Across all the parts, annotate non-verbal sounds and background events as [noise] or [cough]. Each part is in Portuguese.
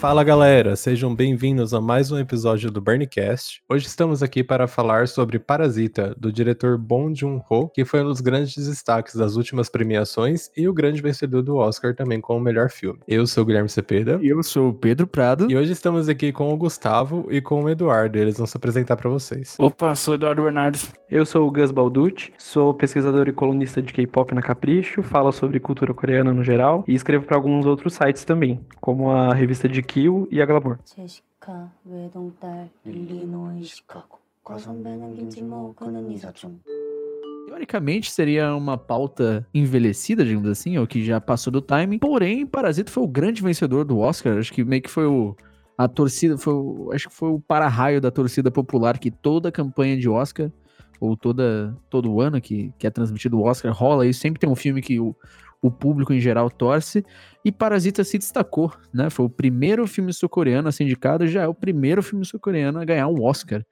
Fala galera, sejam bem-vindos a mais um episódio do Burncast. Hoje estamos aqui para falar sobre Parasita, do diretor Bong Joon-ho, que foi um dos grandes destaques das últimas premiações e o grande vencedor do Oscar também com o melhor filme. Eu sou o Guilherme Cepeda. E eu sou o Pedro Prado. E hoje estamos aqui com o Gustavo e com o Eduardo. Eles vão se apresentar para vocês. Opa, sou o Eduardo Bernardo. Eu sou o Gus Balducci, sou pesquisador e colunista de K-pop na Capricho, falo sobre cultura coreana no geral e escrevo para alguns outros sites também, como a revista de Kill e a Glamour. Teoricamente seria uma pauta envelhecida, digamos assim, ou que já passou do timing. Porém, Parasita foi o grande vencedor do Oscar. Acho que meio que foi o, a torcida, foi, acho que foi o para-raio da torcida popular que toda campanha de Oscar, ou toda, todo ano que, que é transmitido o Oscar, rola e sempre tem um filme que o, o público em geral torce. E Parasita se destacou, né? Foi o primeiro filme sul-coreano a ser indicado, já é o primeiro filme sul-coreano a ganhar um Oscar.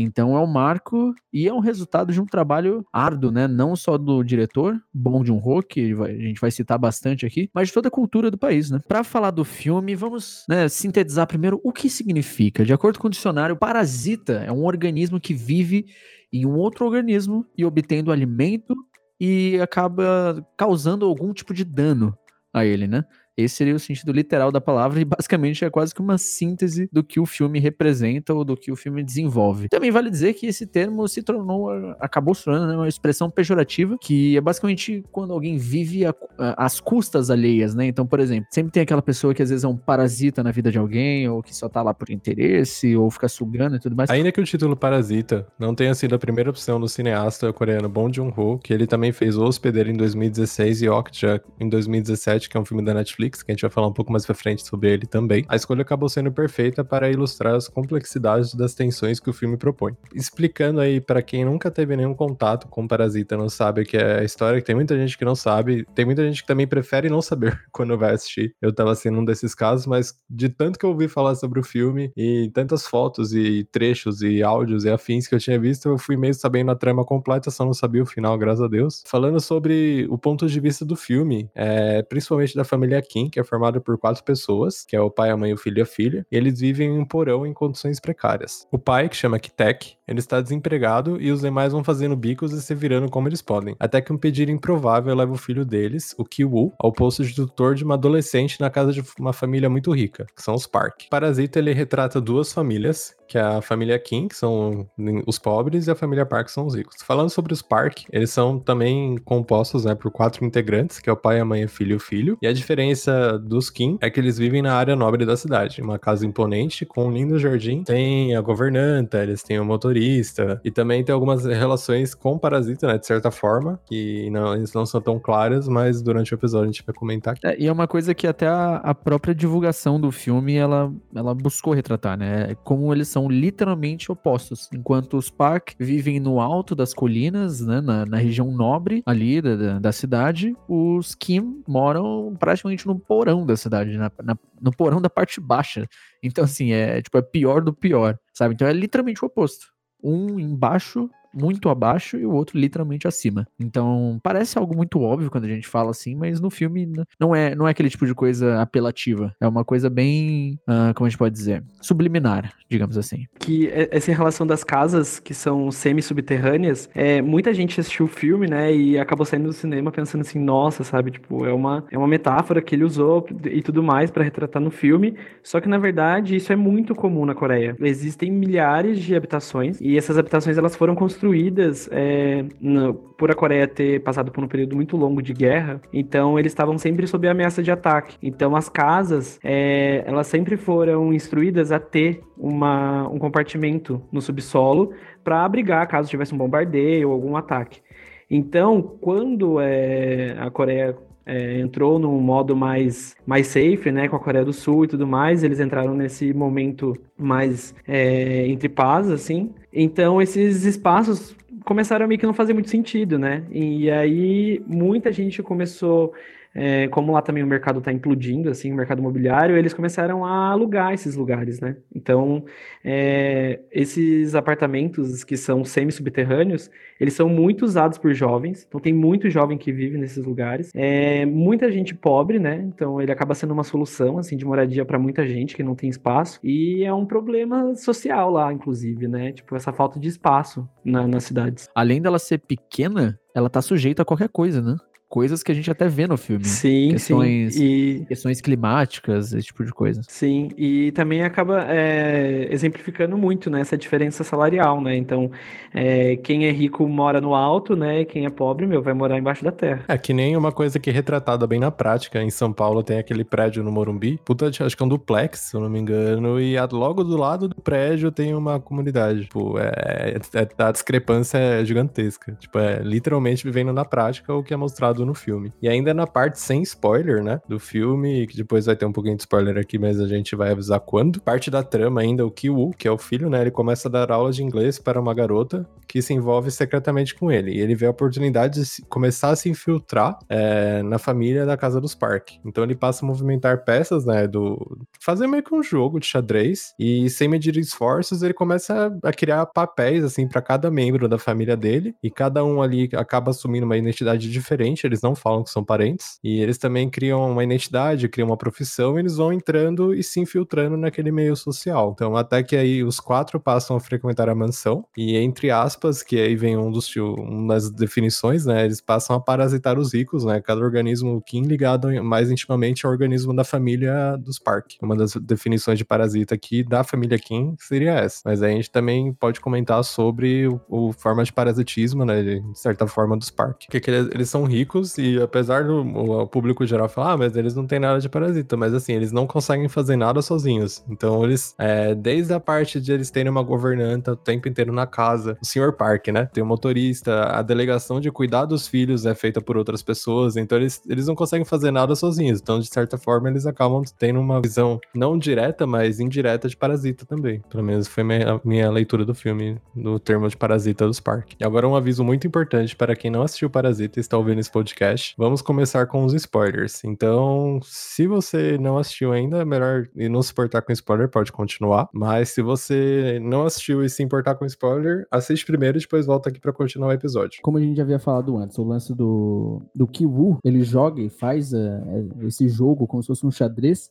Então é um marco e é um resultado de um trabalho árduo, né? Não só do diretor, Bong Joon-ho, que a gente vai citar bastante aqui, mas de toda a cultura do país, né? Para falar do filme, vamos né, sintetizar primeiro o que significa. De acordo com o dicionário, parasita é um organismo que vive em um outro organismo e obtendo alimento e acaba causando algum tipo de dano a ele, né? Esse seria o sentido literal da palavra e basicamente é quase que uma síntese do que o filme representa ou do que o filme desenvolve. Também vale dizer que esse termo se tornou, acabou se tornando né, uma expressão pejorativa, que é basicamente quando alguém vive às custas alheias, né? Então, por exemplo, sempre tem aquela pessoa que às vezes é um parasita na vida de alguém, ou que só tá lá por interesse, ou fica sugando e tudo mais. Ainda que o título Parasita não tenha sido a primeira opção do cineasta coreano Bong Joon-ho, que ele também fez O Hospedeiro em 2016 e Okja em 2017, que é um filme da Netflix, Que a gente vai falar um pouco mais pra frente sobre ele também, a escolha acabou sendo perfeita para ilustrar as complexidades das tensões que o filme propõe. Explicando aí para quem nunca teve nenhum contato com Parasita, não sabe que é a história, que tem muita gente que não sabe, tem muita gente que também prefere não saber [laughs] quando vai assistir. Eu tava sendo um desses casos, mas de tanto que eu ouvi falar sobre o filme e tantas fotos e trechos e áudios e afins que eu tinha visto, eu fui meio sabendo a trama completa, só não sabia o final, graças a Deus. Falando sobre o ponto de vista do filme, é, principalmente da família Kim, Kim, que é formado por quatro pessoas, que é o pai, a mãe, o filho e a filha, e eles vivem em um porão em condições precárias. O pai, que chama Kitek, ele está desempregado e os demais vão fazendo bicos e se virando como eles podem. Até que um pedido improvável leva o filho deles, o Kiwoo, ao posto de tutor de uma adolescente na casa de uma família muito rica, que são os Park. Parasita ele retrata duas famílias, que é a família Kim, que são os pobres, e a família Park, que são os ricos. Falando sobre os Park, eles são também compostos né, por quatro integrantes, que é o pai, a mãe, o filho e o filho. E a diferença dos Kim é que eles vivem na área nobre da cidade, uma casa imponente com um lindo jardim. Tem a governanta, eles têm o motorista, e também tem algumas relações com o Parasita, né, de certa forma, que não, eles não são tão claras, mas durante o episódio a gente vai comentar aqui. É, e é uma coisa que até a, a própria divulgação do filme, ela, ela buscou retratar, né? Como eles são literalmente opostos. Enquanto os Park vivem no alto das colinas, né, na, na região nobre ali da, da, cidade, os Kim moram praticamente no porão da cidade, na, na, no porão da parte baixa. Então, assim, é tipo, é pior do pior, sabe? Então é literalmente o oposto. Um embaixo muito abaixo e o outro literalmente acima. Então, parece algo muito óbvio quando a gente fala assim, mas no filme não é, não é aquele tipo de coisa apelativa. É uma coisa bem, uh, como a gente pode dizer, subliminar, digamos assim. Que essa relação das casas, que são semi-subterrâneas, é, muita gente assistiu o filme, né, e acabou saindo do cinema pensando assim, nossa, sabe, tipo, é uma, é uma metáfora que ele usou e tudo mais para retratar no filme, só que na verdade isso é muito comum na Coreia. Existem milhares de habitações e essas habitações elas foram construídas construídas é, no, por a Coreia ter passado por um período muito longo de guerra, então eles estavam sempre sob ameaça de ataque. Então as casas, é, elas sempre foram instruídas a ter uma, um compartimento no subsolo para abrigar caso tivesse um bombardeio ou algum ataque. Então, quando é, a Coreia é, entrou num modo mais, mais safe, né, com a Coreia do Sul e tudo mais, eles entraram nesse momento mais é, entre paz, assim. Então, esses espaços começaram a meio que não fazer muito sentido, né? E aí, muita gente começou é, como lá também o mercado está implodindo, assim, o mercado imobiliário, eles começaram a alugar esses lugares, né? Então, é, esses apartamentos que são semi-subterrâneos, eles são muito usados por jovens, então tem muito jovem que vive nesses lugares. É, muita gente pobre, né? Então ele acaba sendo uma solução, assim, de moradia para muita gente que não tem espaço, e é um problema social lá, inclusive, né? Tipo, essa falta de espaço na, nas cidades. Além dela ser pequena, ela tá sujeita a qualquer coisa, né? Coisas que a gente até vê no filme. Sim, questões, sim. E... Questões climáticas, esse tipo de coisa. Sim, e também acaba é, exemplificando muito né, essa diferença salarial, né? Então, é, quem é rico mora no alto, né? Quem é pobre, meu, vai morar embaixo da terra. É que nem uma coisa que é retratada bem na prática. Em São Paulo tem aquele prédio no Morumbi. Puta, acho que é um duplex, se eu não me engano. E logo do lado do prédio tem uma comunidade. Tipo, é, é, a discrepância é gigantesca. Tipo, é literalmente vivendo na prática o que é mostrado no filme. E ainda na parte sem spoiler, né? Do filme, que depois vai ter um pouquinho de spoiler aqui, mas a gente vai avisar quando. Parte da trama ainda, o Kiwu, que é o filho, né? Ele começa a dar aulas de inglês para uma garota que se envolve secretamente com ele. E ele vê a oportunidade de começar a se infiltrar é, na família da Casa dos Park. Então ele passa a movimentar peças, né? Do. fazer meio que um jogo de xadrez. E sem medir esforços, ele começa a criar papéis, assim, para cada membro da família dele. E cada um ali acaba assumindo uma identidade diferente eles não falam que são parentes. E eles também criam uma identidade, criam uma profissão, e eles vão entrando e se infiltrando naquele meio social. Então, até que aí os quatro passam a frequentar a mansão, e entre aspas, que aí vem um dos uma das definições, né? Eles passam a parasitar os ricos, né? Cada organismo Kim ligado mais intimamente ao organismo da família dos Park. Uma das definições de parasita aqui da família Kim seria essa. Mas aí a gente também pode comentar sobre o, o forma de parasitismo, né? De certa forma, dos Park. Porque eles, eles são ricos ricos e apesar do o público geral falar, ah, mas eles não têm nada de parasita, mas assim, eles não conseguem fazer nada sozinhos. Então eles, é, desde a parte de eles terem uma governanta o tempo inteiro na casa, o Sr. Park, né? Tem um motorista, a delegação de cuidar dos filhos é feita por outras pessoas, então eles, eles não conseguem fazer nada sozinhos. Então, de certa forma, eles acabam tendo uma visão não direta, mas indireta de parasita também. Pelo menos foi minha, minha leitura do filme, do termo de parasita dos Park. E agora um aviso muito importante para quem não assistiu Parasita e está ouvindo esse podcast podcast. Vamos começar com os spoilers. Então, se você não assistiu ainda, é melhor e não se importar com spoiler, pode continuar. Mas se você não assistiu e se importar com spoiler, assiste primeiro e depois volta aqui para continuar o episódio. Como a gente já havia falado antes, o lance do, do Kiwu, ele joga e faz uh, esse jogo como se fosse um xadrez,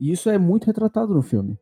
e isso é muito retratado no filme.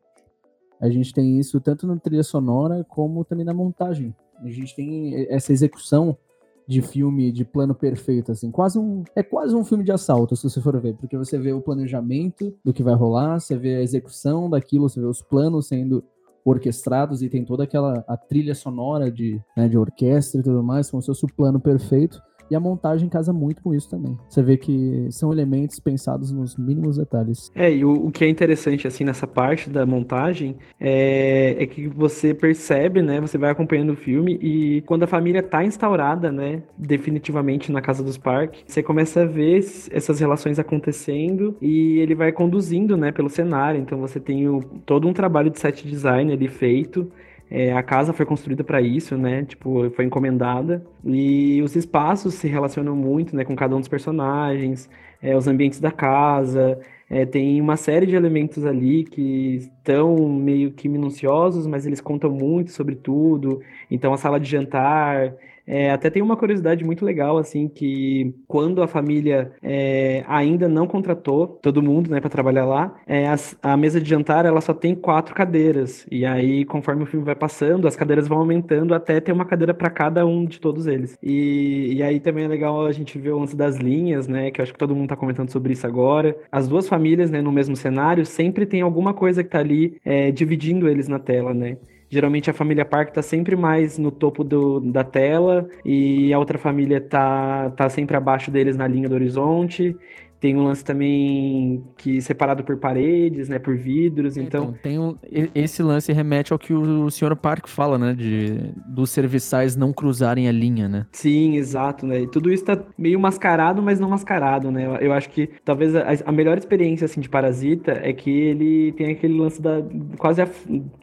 A gente tem isso tanto na trilha sonora como também na montagem. A gente tem essa execução de filme de plano perfeito, assim, quase um. É quase um filme de assalto, se você for ver, porque você vê o planejamento do que vai rolar, você vê a execução daquilo, você vê os planos sendo orquestrados e tem toda aquela a trilha sonora de, né, de orquestra e tudo mais, como se fosse o plano perfeito. E a montagem casa muito com isso também. Você vê que são elementos pensados nos mínimos detalhes. É, e o, o que é interessante, assim, nessa parte da montagem é, é que você percebe, né? Você vai acompanhando o filme e quando a família tá instaurada, né? Definitivamente na casa dos parques, você começa a ver essas relações acontecendo e ele vai conduzindo, né? Pelo cenário. Então você tem o, todo um trabalho de set design ali feito. É, a casa foi construída para isso, né? Tipo, foi encomendada. E os espaços se relacionam muito, né, com cada um dos personagens, é, os ambientes da casa. É, tem uma série de elementos ali que estão meio que minuciosos, mas eles contam muito sobre tudo. Então, a sala de jantar, é, até tem uma curiosidade muito legal, assim, que quando a família é, ainda não contratou todo mundo, né, para trabalhar lá, é, a, mesa de jantar, ela só tem quatro cadeiras. E aí, conforme o filme vai passando, as cadeiras vão aumentando até ter uma cadeira para cada um de todos eles. E, e aí também é legal a gente ver o lance das linhas, né, que eu acho que todo mundo tá comentando sobre isso agora. As duas famílias, né, no mesmo cenário, sempre tem alguma coisa que tá ali é, dividindo eles na tela, né? Geralmente a família Park tá sempre mais no topo do, da tela e a outra família tá, tá sempre abaixo deles na linha do horizonte. Tem um lance também que separado por paredes, né, por vidros, então... então tem um, esse lance remete ao que o senhor Park fala, né, de dos serviçais não cruzarem a linha, né? Sim, exato, né? E tudo isso tá meio mascarado, mas não mascarado, né? Eu acho que talvez a, a melhor experiência assim de Parasita é que ele tem aquele lance da quase a,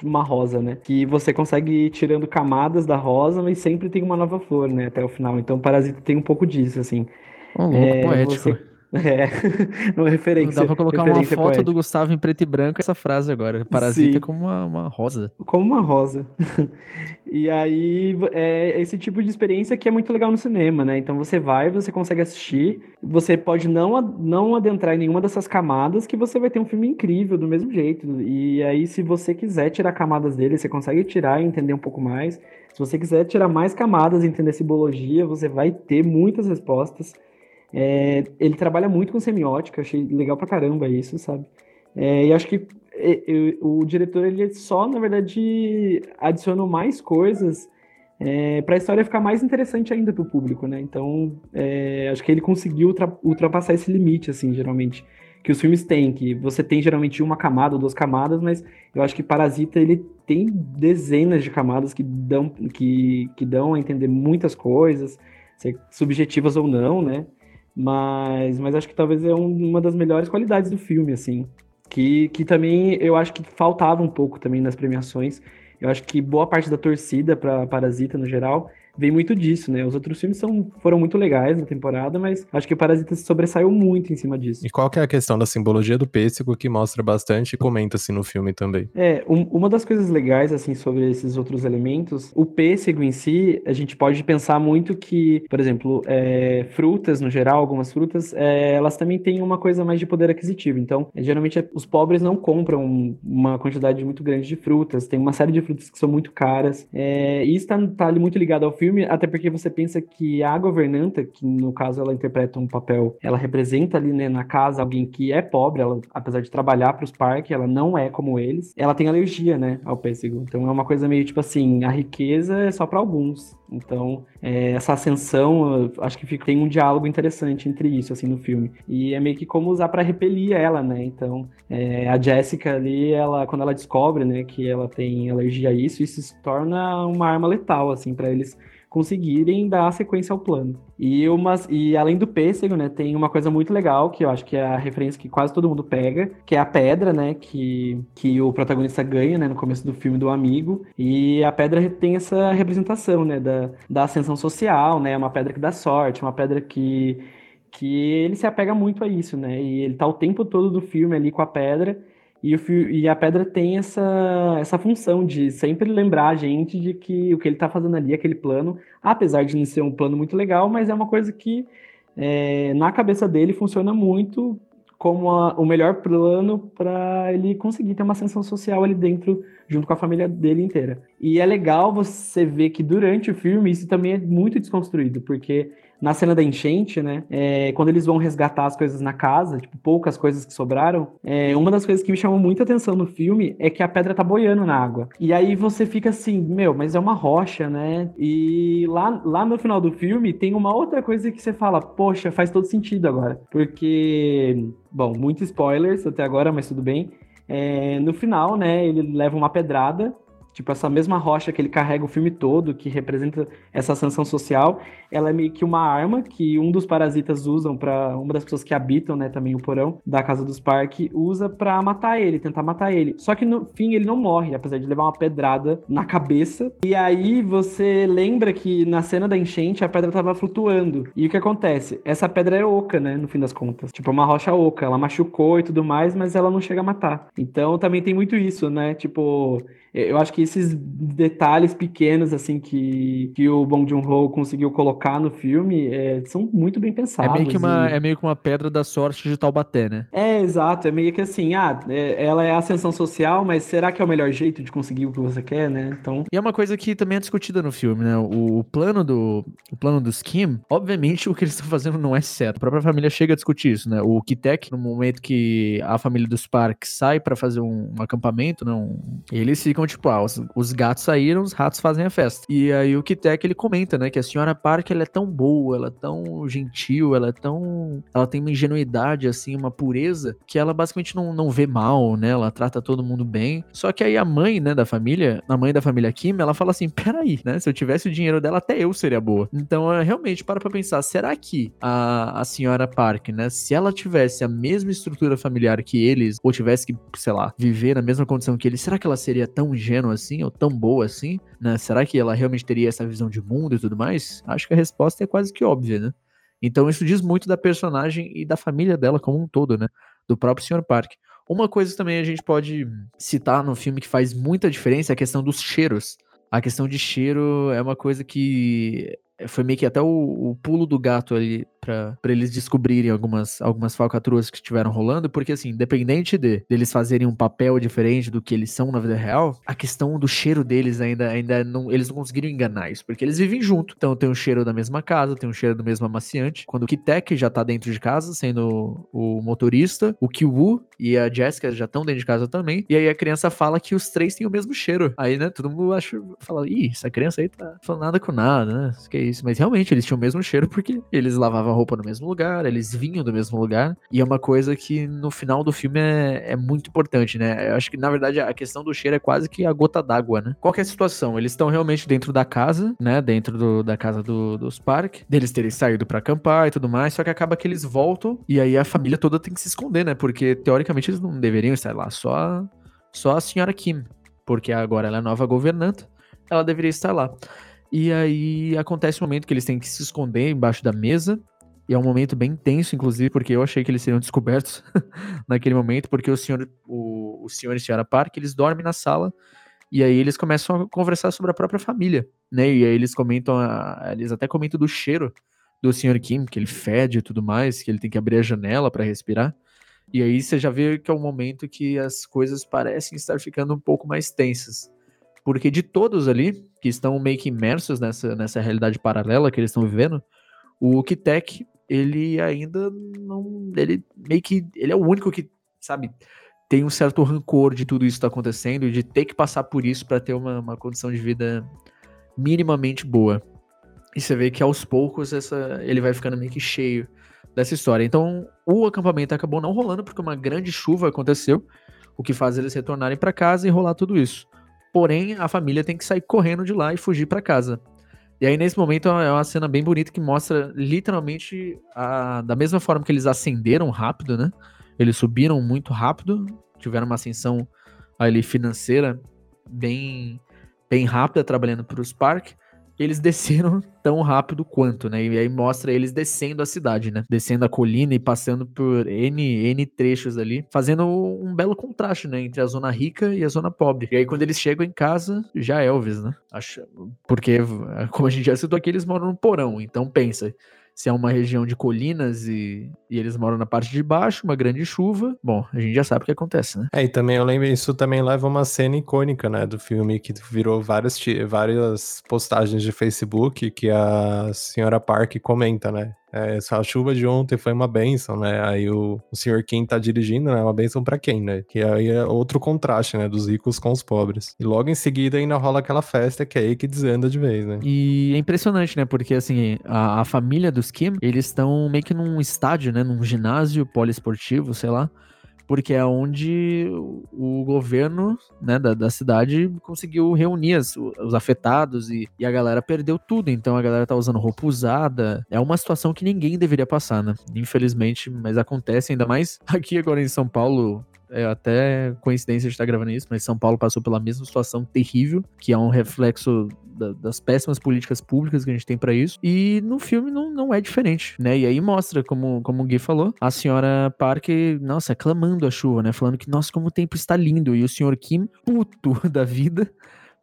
uma rosa, né? Que você consegue ir tirando camadas da rosa, mas sempre tem uma nova flor, né, até o final. Então Parasita tem um pouco disso, assim. Um louco é, poético. Você É, [laughs] uma referência. Dá pra colocar uma foto poética. do Gustavo em preto e branco essa frase agora. Parasita Sim. como uma, uma rosa. Como uma rosa. [laughs] e aí, é esse tipo de experiência que é muito legal no cinema, né? Então você vai, você consegue assistir, você pode não, não adentrar em nenhuma dessas camadas, que você vai ter um filme incrível do mesmo jeito. E aí, se você quiser tirar camadas dele, você consegue tirar e entender um pouco mais. Se você quiser tirar mais camadas e entender simbologia, você vai ter muitas respostas. É, ele trabalha muito com semiótica, achei legal pra caramba isso, sabe? É, e acho que é, o diretor, ele só, na verdade, adicionou mais coisas é, para a história ficar mais interessante ainda para o público, né? Então, é, acho que ele conseguiu ultra, ultrapassar esse limite, assim, geralmente, que os filmes têm, que você tem geralmente uma camada ou duas camadas, mas eu acho que Parasita, ele tem dezenas de camadas que dão, que, que dão a entender muitas coisas, subjetivas ou não, né? Mas, mas acho que talvez é um, uma das melhores qualidades do filme, assim. Que, que também eu acho que faltava um pouco também nas premiações. Eu acho que boa parte da torcida para Parasita no geral vem muito disso, né? Os outros filmes são, foram muito legais na temporada, mas acho que o Parasita se sobressaiu muito em cima disso. E qual que é a questão da simbologia do pêssego que mostra bastante e comenta assim no filme também? É, um, uma das coisas legais assim sobre esses outros elementos, o pêssego em si, a gente pode pensar muito que, por exemplo, é, frutas no geral, algumas frutas, é, elas também têm uma coisa mais de poder aquisitivo. Então, é, geralmente os pobres não compram uma quantidade muito grande de frutas, tem uma série de frutas que são muito caras, é, e isso está tá ali muito ligado ao filme filme, até porque você pensa que a governanta, que no caso ela interpreta um papel, ela representa ali né, na casa alguém que é pobre, ela, apesar de trabalhar para os parques, ela não é como eles. Ela tem alergia, né, ao pêssego. Então é uma coisa meio tipo assim, a riqueza é só para alguns. Então, é, essa ascensão, acho que fica, tem um diálogo interessante entre isso, assim, no filme. E é meio que como usar para repelir ela, né? Então, é, a Jessica ali, ela, quando ela descobre, né, que ela tem alergia a isso, isso se torna uma arma letal, assim, para eles conseguirem dar sequência ao plano. E, umas, e além do pêssego, né, tem uma coisa muito legal, que eu acho que é a referência que quase todo mundo pega, que é a pedra, né, que, que o protagonista ganha, né, no começo do filme do amigo. E a pedra tem essa representação, né, da, da ascensão social, né, uma pedra que dá sorte, uma pedra que que ele se apega muito a isso, né? E ele tá o tempo todo do filme ali com a pedra e, o, e a pedra tem essa, essa função de sempre lembrar a gente de que o que ele está fazendo ali, aquele plano, apesar de não ser um plano muito legal, mas é uma coisa que é, na cabeça dele funciona muito como a, o melhor plano para ele conseguir ter uma ascensão social ali dentro, junto com a família dele inteira. E é legal você ver que durante o filme isso também é muito desconstruído, porque na cena da enchente, né? É, quando eles vão resgatar as coisas na casa, tipo, poucas coisas que sobraram, é, uma das coisas que me chamou muita atenção no filme é que a pedra tá boiando na água. E aí você fica assim, meu, mas é uma rocha, né? E lá, lá no final do filme tem uma outra coisa que você fala, poxa, faz todo sentido agora. Porque, bom, muitos spoilers até agora, mas tudo bem. É, no final, né, ele leva uma pedrada Tipo, essa mesma rocha que ele carrega o filme todo, que representa essa ascensão social, ela é meio que uma arma que um dos parasitas usam para uma das pessoas que habitam, né, também o porão da casa dos parques, usa para matar ele, tentar matar ele. Só que no fim ele não morre, apesar de levar uma pedrada na cabeça. E aí você lembra que na cena da enchente a pedra tava flutuando. E o que acontece? Essa pedra é oca, né, no fim das contas. Tipo, é uma rocha oca, ela machucou e tudo mais, mas ela não chega a matar. Então também tem muito isso, né? Tipo, eu acho que esses detalhes pequenos, assim, que, que o Bong Joon-ho conseguiu colocar no filme é, são muito bem pensados. É meio, que uma, e... é meio que uma pedra da sorte de Taubaté, né? É, exato. É meio que assim, ah, é, ela é ascensão social, mas será que é o melhor jeito de conseguir o que você quer, né? Então... E é uma coisa que também é discutida no filme, né? O, o plano do o plano do Skim, obviamente [laughs] o que eles estão fazendo não é certo. A própria família chega a discutir isso, né? O Kitek, no momento que a família dos Parks sai para fazer um, um acampamento, né? Um, eles ficam ficam tipo, ah, os, os, gatos saíram, os ratos fazem a festa. E aí o Kitek ele comenta, né, que a senhora Park ela é tão boa, ela é tão gentil, ela é tão. Ela tem uma ingenuidade, assim, uma pureza, que ela basicamente não, não vê mal, né? Ela trata todo mundo bem. Só que aí a mãe, né, da família, a mãe da família Kim, ela fala assim: peraí, né? Se eu tivesse o dinheiro dela, até eu seria boa. Então, realmente, para pra pensar, será que a, a senhora Park, né, se ela tivesse a mesma estrutura familiar que eles, ou tivesse que, sei lá, viver na mesma condição que eles, será que ela seria tão ingênua assim, ou tão boa assim, né? Será que ela realmente teria essa visão de mundo e tudo mais? Acho que a resposta é quase que óbvia, né? Então isso diz muito da personagem e da família dela como um todo, né? Do próprio Sr. Park. Uma coisa também a gente pode citar no filme que faz muita diferença é a questão dos cheiros. A questão de cheiro é uma coisa que foi meio que até o, o pulo do gato ali para eles descobrirem algumas, algumas falcatruas que estiveram rolando, porque assim, independente de deles fazerem um papel diferente do que eles são na vida real, a questão do cheiro deles ainda, ainda não, eles não conseguiram enganar isso, porque eles vivem junto. Então tem o cheiro da mesma casa, tem o cheiro do mesmo amaciante. Quando o Kitek já tá dentro de casa, sendo o, motorista, o Kiwu e a Jessica já estão dentro de casa também, e aí a criança fala que os três têm o mesmo cheiro. Aí, né, todo mundo acha, fala, ih, essa criança aí tá falando nada com nada, né? Que é isso. Mas realmente, eles tinham o mesmo cheiro porque eles lavavam roupa no mesmo lugar, eles vinham do mesmo lugar, e é uma coisa que no final do filme é, é muito importante, né? Eu acho que na verdade a questão do cheiro é quase que a gota d'água, né? Qual é a situação? Eles estão realmente dentro da casa, né? Dentro do, da casa do, dos Park, deles terem saído para acampar e tudo mais, só que acaba que eles voltam e aí a família toda tem que se esconder, né? Porque teoricamente eles não deveriam estar lá, só, só a senhora Kim, porque agora ela é nova governanta, ela deveria estar lá. E aí acontece um momento que eles têm que se esconder embaixo da mesa. E é um momento bem tenso, inclusive, porque eu achei que eles seriam descobertos [laughs] naquele momento, porque o senhor, o, o senhor e a senhora Park, eles dormem na sala e aí eles começam a conversar sobre a própria família, né? E aí eles comentam, a, eles até comentam do cheiro do senhor Kim, que ele fede e tudo mais, que ele tem que abrir a janela para respirar. E aí você já vê que é um momento que as coisas parecem estar ficando um pouco mais tensas. Porque de todos ali, que estão meio que imersos nessa, nessa realidade paralela que eles estão vivendo, o Kitek, ele ainda não. Ele meio que. Ele é o único que, sabe, tem um certo rancor de tudo isso que tá acontecendo e de ter que passar por isso para ter uma, uma condição de vida minimamente boa. E você vê que aos poucos essa, ele vai ficando meio que cheio dessa história. Então, o acampamento acabou não rolando porque uma grande chuva aconteceu, o que faz eles retornarem para casa e rolar tudo isso. Porém, a família tem que sair correndo de lá e fugir para casa. E aí, nesse momento, é uma cena bem bonita que mostra literalmente a, da mesma forma que eles ascenderam rápido, né? Eles subiram muito rápido, tiveram uma ascensão ali financeira bem, bem rápida, trabalhando para os parques eles [laughs] desceram tão rápido quanto, né? E aí mostra eles descendo a cidade, né? Descendo a colina e passando por N, N trechos ali, fazendo um belo contraste, né? Entre a zona rica e a zona pobre. E aí quando eles chegam em casa, já é Elvis, né? Porque, como a gente já citou aqui, eles moram no porão. Então pensa, se é uma região de colinas e, e, eles moram na parte de baixo, uma grande chuva, bom, a gente já sabe o que acontece, né? É, e também eu lembro, isso também leva uma cena icônica, né, do filme, que virou várias, várias postagens de Facebook que a senhora Park comenta, né? É, a chuva de ontem foi uma benção, né? Aí o, o senhor Kim tá dirigindo, né? Uma benção para quem, né? Que aí é outro contraste, né? Dos ricos com os pobres. E logo em seguida ainda rola aquela festa que é aí que desanda de vez, né? E é impressionante, né? Porque assim, a, a família dos Kim, eles estão meio que num estádio, né? Num ginásio poliesportivo, sei lá porque é onde o governo né, da, da cidade conseguiu reunir as, os afetados e, e, a galera perdeu tudo. Então a galera tá usando roupa usada. É uma situação que ninguém deveria passar, né? Infelizmente, mas acontece ainda mais [laughs] aqui agora em São Paulo é até coincidência de estar gravando isso, mas São Paulo passou pela mesma situação terrível, que é um reflexo da, das péssimas políticas públicas que a gente tem para isso. E no filme não, não é diferente, né? E aí mostra, como, como o Gui falou, a senhora Park, nossa, clamando a chuva, né? Falando que, nossa, como o tempo está lindo. E o senhor Kim, puto [laughs] da vida,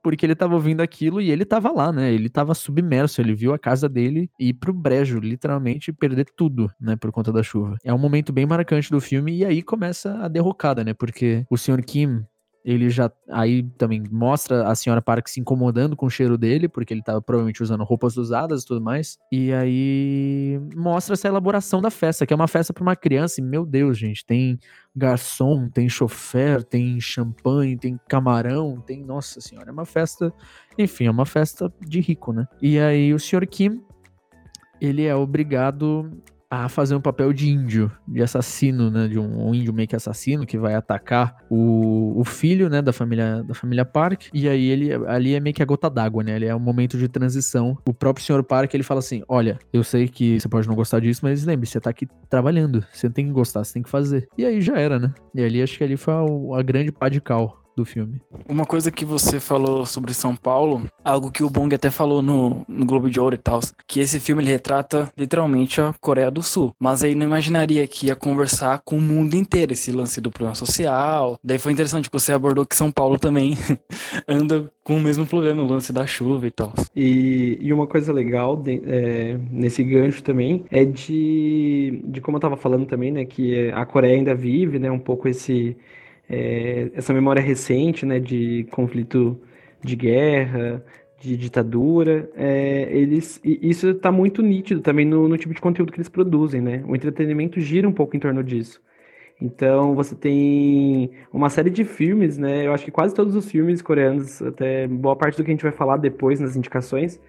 porque ele tava ouvindo aquilo e ele tava lá, né? Ele tava submerso, ele viu a casa dele ir pro brejo, literalmente perder tudo, né, por conta da chuva. É um momento bem marcante do filme e aí começa a derrocada, né? Porque o Sr. Kim ele já aí também mostra a senhora Park se incomodando com o cheiro dele, porque ele tava provavelmente usando roupas usadas e tudo mais. E aí mostra essa elaboração da festa, que é uma festa para uma criança, e meu Deus, gente, tem garçom, tem chofer, tem champanhe, tem camarão, tem, nossa senhora, é uma festa, enfim, é uma festa de rico, né? E aí o senhor Kim ele é obrigado a fazer um papel de índio, de assassino, né? De um, um, índio meio que assassino que vai atacar o, o filho, né? Da família, da família Park. E aí ele ali é meio que a gota d'água, né? Ele é um momento de transição. O próprio senhor Park ele fala assim: Olha, eu sei que você pode não gostar disso, mas lembre, você tá aqui trabalhando. Você tem que gostar, você tem que fazer. E aí já era, né? E ali acho que ali foi a, a grande pá de cal do filme. Uma coisa que você falou sobre São Paulo, algo que o Bong até falou no, no Globo de Ouro e tal, que esse filme ele retrata literalmente a Coreia do Sul. Mas aí não imaginaria que ia conversar com o mundo inteiro, esse lance do problema social. Daí foi interessante que você abordou que São Paulo também [laughs] anda com o mesmo problema, o lance da chuva e tal. E, e uma coisa legal de, é, nesse gancho também é de, de como eu tava falando também, né, que a Coreia ainda vive, né, um pouco esse, é, essa memória recente, né, de conflito de guerra, de ditadura, é, eles, isso está muito nítido também no, no tipo de conteúdo que eles produzem, né, o entretenimento gira um pouco em torno disso. Então você tem uma série de filmes, né? Eu acho que quase todos os filmes coreanos, até boa parte do que a gente vai falar depois nas indicações,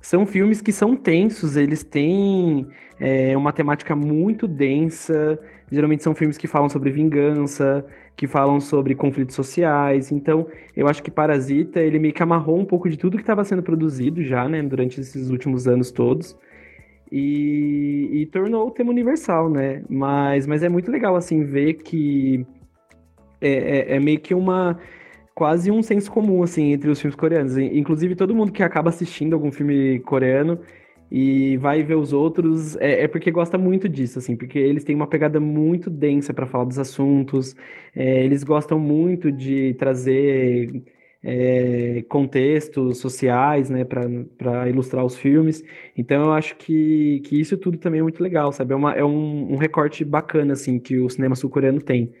são filmes que são tensos, eles têm é, uma temática muito densa. Geralmente são filmes que falam sobre vingança, que falam sobre conflitos sociais. Então, eu acho que Parasita, ele meio que amarrou um pouco de tudo que estava sendo produzido já, né, durante esses últimos anos todos e, e tornou o tema universal, né? Mas, mas é muito legal, assim, ver que é, é, é, meio que uma quase um senso comum, assim, entre os filmes coreanos. Inclusive, todo mundo que acaba assistindo algum filme coreano e vai ver os outros é, é porque gosta muito disso, assim, porque eles têm uma pegada muito densa para falar dos assuntos, é, eles gostam muito de trazer é, contextos sociais, né, para ilustrar os filmes. Então eu acho que, que isso tudo também é muito legal, sabe? É, uma, é um, um recorte bacana, assim, que o cinema sul-coreano tem.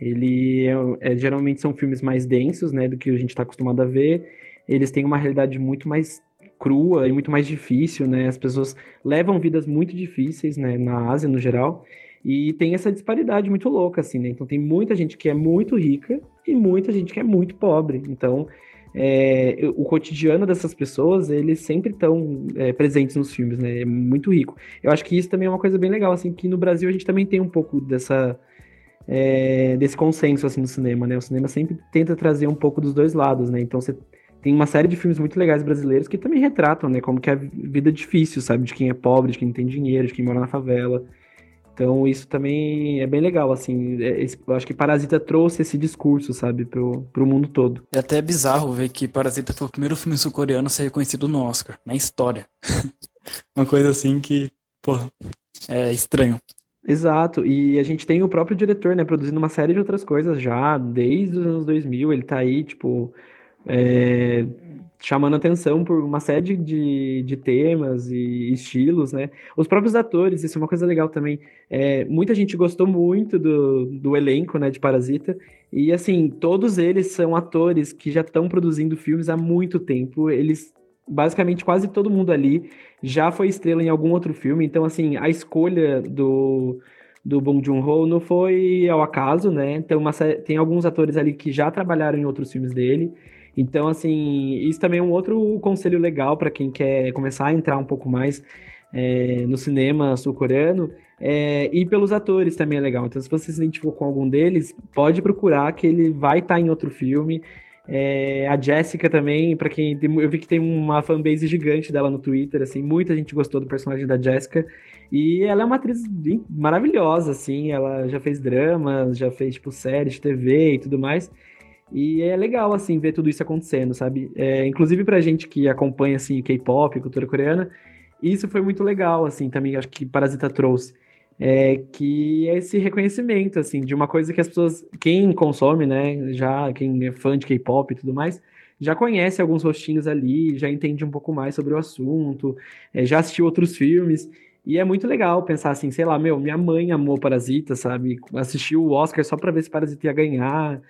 Ele é, é, geralmente são filmes mais densos, né, do que a gente está acostumado a ver. Eles têm uma realidade muito mais crua e muito mais difícil, né? As pessoas levam vidas muito difíceis, né, na Ásia no geral. E tem essa disparidade muito louca, assim, né? Então tem muita gente que é muito rica e muita gente que é muito pobre. Então, é, o cotidiano dessas pessoas, eles sempre estão é, presentes nos filmes, né? É muito rico. Eu acho que isso também é uma coisa bem legal, assim, que no Brasil a gente também tem um pouco dessa... É, desse consenso, assim, no cinema, né? O cinema sempre tenta trazer um pouco dos dois lados, né? Então você tem uma série de filmes muito legais brasileiros que também retratam, né? Como que é a vida difícil, sabe? De quem é pobre, de quem não tem dinheiro, de quem mora na favela. Então isso também é bem legal, assim. É, eu acho que Parasita trouxe esse discurso, sabe, pro, pro mundo todo. É até bizarro ver que Parasita foi o primeiro filme sul-coreano a ser reconhecido no Oscar, na história. [laughs] Uma coisa assim que, porra, é estranho. Exato, e a gente tem o próprio diretor, né, produzindo uma série de outras coisas já, desde os anos 2000, ele tá aí, tipo, é, chamando atenção por uma série de, de temas e estilos, né? Os próprios atores, isso é uma coisa legal também. É, muita gente gostou muito do, do elenco, né, de Parasita, e assim, todos eles são atores que já estão produzindo filmes há muito tempo, eles basicamente quase todo mundo ali já foi estrela em algum outro filme, então assim, a escolha do do Bong Joon-ho não foi ao acaso, né? Então, uma, tem alguns atores ali que já trabalharam em outros filmes dele. Então, assim, isso também é um outro conselho legal para quem quer começar a entrar um pouco mais é, no cinema sul-coreano. É, e pelos atores também é legal. Então, se você se identificou com algum deles, pode procurar que ele vai estar tá em outro filme. É, a Jessica também, para quem eu vi que tem uma fanbase gigante dela no Twitter, assim, muita gente gostou do personagem da Jessica. E ela é uma atriz maravilhosa, assim, ela já fez dramas, já fez tipo séries TV e tudo mais. E é legal, assim, ver tudo isso acontecendo, sabe? É, inclusive pra gente que acompanha, assim, K-pop, cultura coreana, isso foi muito legal, assim, também acho que Parasita trouxe. É que é esse reconhecimento, assim, de uma coisa que as pessoas, quem consome, né, já, quem é fã de K-pop e tudo mais, já conhece alguns rostinhos ali, já entende um pouco mais sobre o assunto, é, já assistiu outros filmes, e é muito legal pensar assim, sei lá, meu, minha mãe amou Parasita, sabe? Assistiu o Oscar só pra ver se Parasita ia ganhar.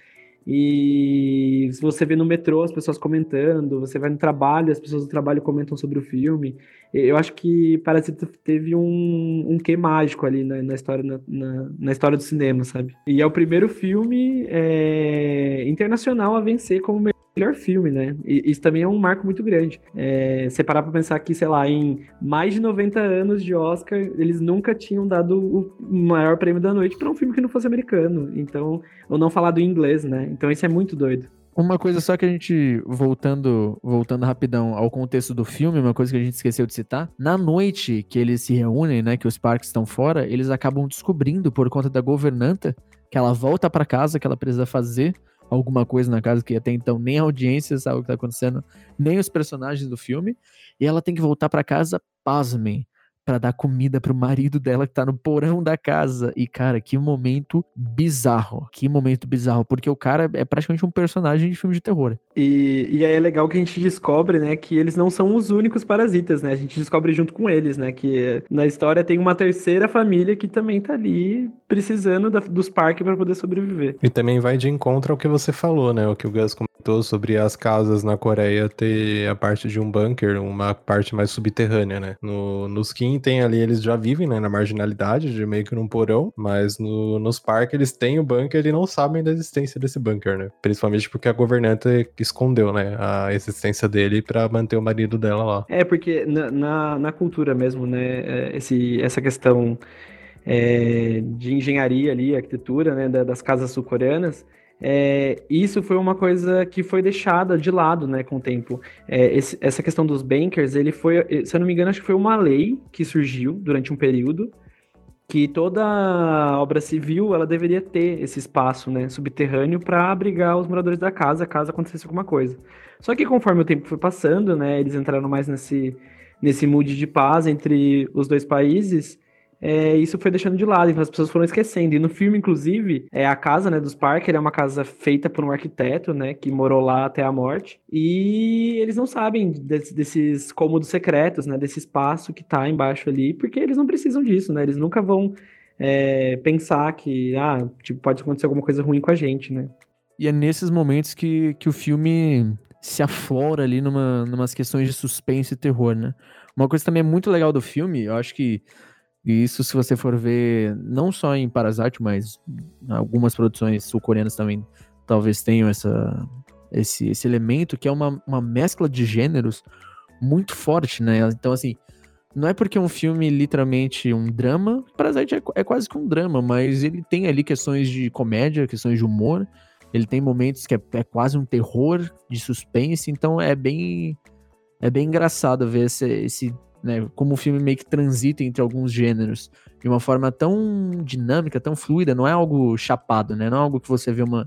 E você vê no metrô as pessoas comentando, você vai no trabalho, as pessoas do trabalho comentam sobre o filme. Eu acho que Parasita teve um, um quê mágico ali na, na história, na, na, na, história do cinema, sabe? E é o primeiro filme é, internacional a vencer como melhor filme, né? E isso também é um marco muito grande. É, você parar pra pensar que, sei lá, em mais de 90 anos de Oscar, eles nunca tinham dado o maior prêmio da noite para um filme que não fosse americano. Então, ou não falado em inglês, né? Então isso é muito doido. Uma coisa só que a gente, voltando voltando rapidão ao contexto do filme, uma coisa que a gente esqueceu de citar, na noite que eles se reúnem, né, que os parques estão fora, eles acabam descobrindo, por conta da governanta, que ela volta para casa, que ela precisa fazer alguma coisa na casa que até então nem a audiência sabe o que tá acontecendo, nem os personagens do filme. E ela tem que voltar para casa, pasmem, para dar comida pro marido dela que tá no porão da casa. E, cara, que momento bizarro. Que momento bizarro. Porque o cara é praticamente um personagem de filme de terror. E, e aí é legal que a gente descobre, né, que eles não são os únicos parasitas, né? A gente descobre junto com eles, né? Que na história tem uma terceira família que também tá ali precisando da, dos parques para poder sobreviver. E também vai de encontro ao que você falou, né? O que o Gus comentou sobre as casas na Coreia ter a parte de um bunker, uma parte mais subterrânea, né? No, nos Kim tem ali, eles já vivem, né, na marginalidade, de meio que num porão, mas no, nos parques eles têm o bunker e não sabem da existência desse bunker, né? Principalmente porque a governanta escondeu, né, a existência dele para manter o marido dela lá. É, porque na, na, na cultura mesmo, né, é, esse, essa questão é, de engenharia ali, arquitetura, né, das casas sul-coreanas, é, isso foi uma coisa que foi deixada de lado, né, com o tempo. É, esse, essa questão dos bankers, ele foi, se eu não me engano, acho que foi uma lei que surgiu durante um período que toda obra civil ela deveria ter esse espaço, né, subterrâneo para abrigar os moradores da casa caso acontecesse alguma coisa. Só que conforme o tempo foi passando, né, eles entraram mais nesse nesse mood de paz entre os dois países é, isso foi deixando de lado, então as pessoas foram esquecendo. E no filme, inclusive, é a casa né, dos Parker é uma casa feita por um arquiteto, né, que morou lá até a morte. E eles não sabem desse, desses cômodos secretos, né, desse espaço que tá embaixo ali, porque eles não precisam disso, né? Eles nunca vão é, pensar que, ah, tipo, pode acontecer alguma coisa ruim com a gente, né? E é nesses momentos que, que o filme se aflora ali numa, numas questões de suspense e terror, né? Uma coisa também muito legal do filme, eu acho que e isso, se você for ver, não só em Parasite, mas algumas produções sul-coreanas também talvez tenham essa, esse, esse elemento, que é uma, uma mescla de gêneros muito forte, né? Então, assim, não é porque um filme literalmente um drama, Parasite é, é quase que um drama, mas ele tem ali questões de comédia, questões de humor, ele tem momentos que é, é quase um terror de suspense, então é bem é bem engraçado ver esse, esse né? Como o filme meio que transita entre alguns gêneros de uma forma tão dinâmica, tão fluida, não é algo chapado, né? Não é algo que você vê uma,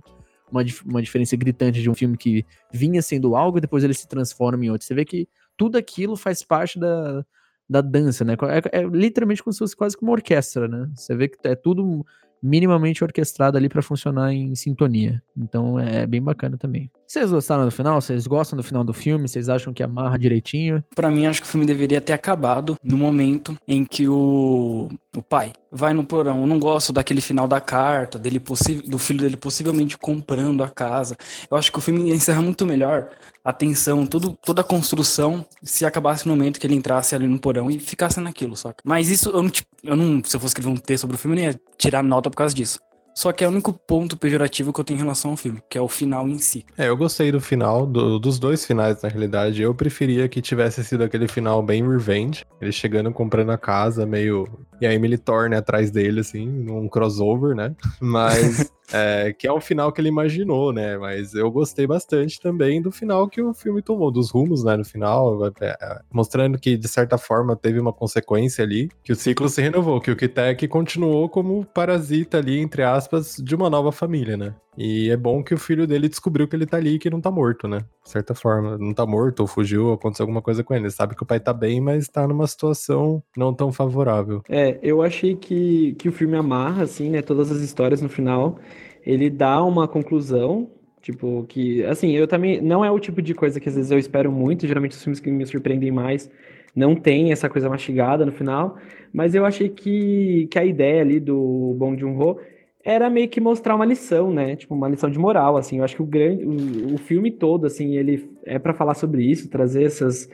uma, uma diferença gritante de um filme que vinha sendo algo e depois ele se transforma em outro. Você vê que tudo aquilo faz parte da, da dança, né? É, é literalmente como se fosse quase como uma orquestra, né? Você vê que é tudo minimamente orquestrado ali para funcionar em sintonia. Então é bem bacana também. Vocês gostaram do final? Vocês gostam do final do filme? Vocês acham que amarra direitinho? Para mim, acho que o filme deveria ter acabado no momento em que o, o pai vai no porão. Eu não gosto daquele final da carta, dele do filho dele possivelmente comprando a casa. Eu acho que o filme encerra muito melhor a tensão, tudo, toda a construção, se acabasse no momento que ele entrasse ali no porão e ficasse naquilo, saca? Mas isso, eu não, eu não se eu fosse escrever um texto sobre o filme, eu não ia tirar nota por causa disso. Só que é o único ponto pejorativo que eu tenho em relação ao filme, que é o final em si. É, eu gostei do final, do, dos dois finais, na realidade. Eu preferia que tivesse sido aquele final bem revenge. Ele chegando, comprando a casa, meio. E a Emily Thorne atrás dele, assim, num crossover, né? Mas [laughs] é, que é o final que ele imaginou, né? Mas eu gostei bastante também do final que o filme tomou, dos rumos, né? No final, é, é, mostrando que, de certa forma, teve uma consequência ali, que o ciclo se renovou, que o Kitek continuou como parasita ali, entre aspas, de uma nova família, né? E é bom que o filho dele descobriu que ele tá ali e que não tá morto, né? De certa forma. Não tá morto, ou fugiu, ou aconteceu alguma coisa com ele. Ele sabe que o pai tá bem, mas tá numa situação não tão favorável. É, eu achei que, que o filme amarra, assim, né? Todas as histórias no final. Ele dá uma conclusão, tipo, que, assim, eu também. Não é o tipo de coisa que às vezes eu espero muito. Geralmente os filmes que me surpreendem mais não tem essa coisa mastigada no final. Mas eu achei que, que a ideia ali do Bong Joon-ho era meio que mostrar uma lição, né? Tipo, uma lição de moral, assim. Eu acho que o grande, o, o filme todo, assim, ele é para falar sobre isso, trazer essas,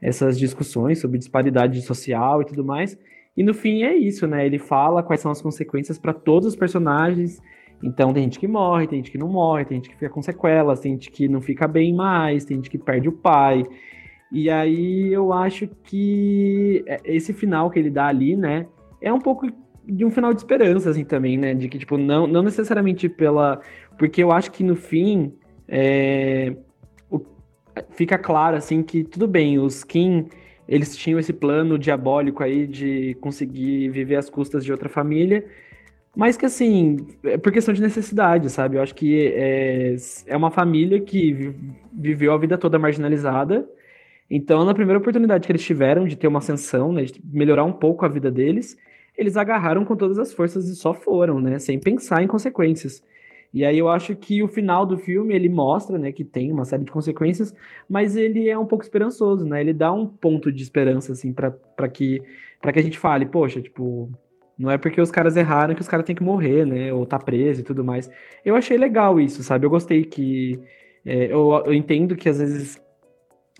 essas discussões sobre disparidade social e tudo mais. E no fim é isso, né? Ele fala quais são as consequências para todos os personagens. Então tem gente que morre, tem gente que não morre, tem gente que fica com sequelas, tem gente que não fica bem mais, tem gente que perde o pai. E aí eu acho que é, esse final que ele dá ali, né, é um pouco de um final de esperança, assim, também, né? De que, tipo, não, não necessariamente pela. Porque eu acho que no fim. É, o, fica claro, assim, que tudo bem, os Kim. Eles tinham esse plano diabólico aí de conseguir viver às custas de outra família, Mas que assim, é por questão de necessidade, sabe? Eu acho que é, é uma família que viveu a vida toda marginalizada. Então, na primeira oportunidade que eles tiveram de ter uma ascensão, né, de melhorar um pouco a vida deles, eles agarraram com todas as forças e só foram, né? Sem pensar em consequências. E aí eu acho que o final do filme ele mostra, né, que tem uma série de consequências, mas ele é um pouco esperançoso, né? Ele dá um ponto de esperança assim para que para que a gente fale, poxa, tipo, não é porque os caras erraram que os caras têm que morrer, né? Ou tá preso e tudo mais. Eu achei legal isso, sabe? Eu gostei que. É, eu, eu, entendo que às vezes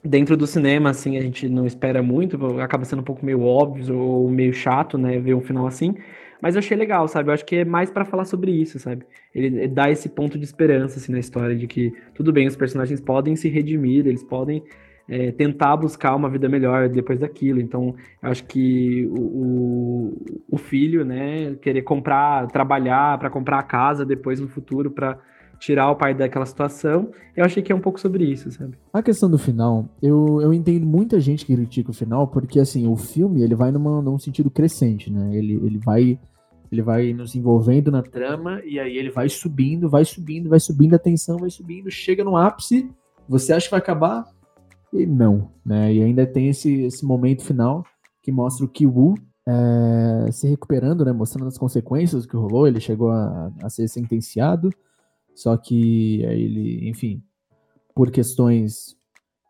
dentro do cinema, assim, a gente não espera muito, acaba sendo um pouco meio óbvio ou meio chato, né? Ver um final assim. Mas eu achei legal, sabe? Eu acho que é mais para falar sobre isso, sabe? Ele dá esse ponto de esperança, assim, na história, de que tudo bem, os personagens podem se redimir, eles podem é, tentar buscar uma vida melhor depois daquilo. Então, eu acho que o, o filho, né, querer comprar, trabalhar para comprar a casa depois no futuro para tirar o pai daquela situação, eu achei que é um pouco sobre isso, sabe? A questão do final, eu, eu entendo muita gente que critica o final, porque assim, o filme, ele vai numa, num sentido crescente, né? Ele, ele vai ele vai nos envolvendo na trama e aí ele vai subindo, vai subindo, vai subindo a tensão, vai subindo, chega no ápice, você acha que vai acabar, e não, né? E ainda tem esse, esse momento final que mostra o Kiwu é, se recuperando, né? Mostrando as consequências que rolou. Ele chegou a, a ser sentenciado, só que ele, enfim, por questões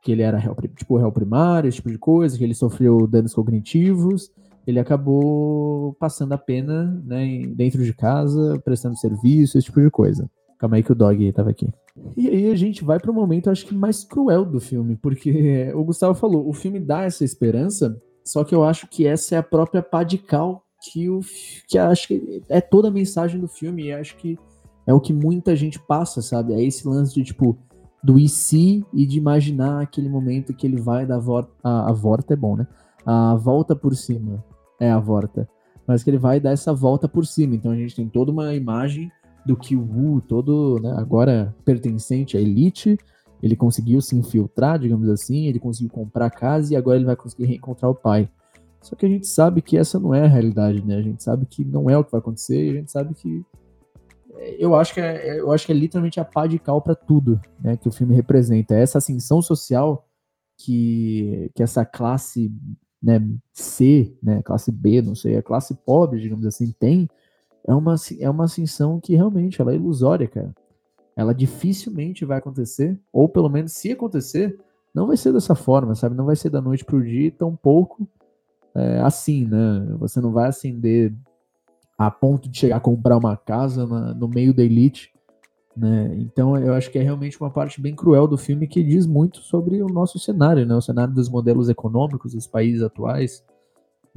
que ele era réu, tipo réu primário, esse tipo de coisa, que ele sofreu danos cognitivos, ele acabou passando a pena, né, dentro de casa, prestando serviço, esse tipo de coisa. Calma aí que o dog tava aqui. E aí a gente vai para o momento, acho que mais cruel do filme, porque o Gustavo falou, o filme dá essa esperança, só que eu acho que essa é a própria pá de cal que o que acho que é toda a mensagem do filme, e acho que é o que muita gente passa, sabe? É esse lance de tipo do e se e de imaginar aquele momento que ele vai dar volta, a, a volta é bom, né? A volta por cima é a volta, mas que ele vai dar essa volta por cima. Então a gente tem toda uma imagem do que o Wu, todo, né, agora pertencente à elite, ele conseguiu se infiltrar, digamos assim, ele conseguiu comprar casa e agora ele vai conseguir reencontrar o pai. Só que a gente sabe que essa não é a realidade, né? A gente sabe que não é o que vai acontecer e a gente sabe que eu acho que é, eu acho que é literalmente a pá de cal para tudo, né, que o filme representa. É essa ascensão social que, que essa classe né, C, né, classe B, não sei, a classe pobre, digamos assim, tem, é uma, é uma ascensão que realmente ela é ilusória, cara. Ela dificilmente vai acontecer, ou pelo menos se acontecer, não vai ser dessa forma, sabe? Não vai ser da noite pro dia, tão pouco é, assim, né? Você não vai ascender a ponto de chegar a comprar uma casa na, no meio da elite, né? Então eu acho que é realmente uma parte bem cruel do filme que diz muito sobre o nosso cenário, né? O cenário dos modelos econômicos dos países atuais.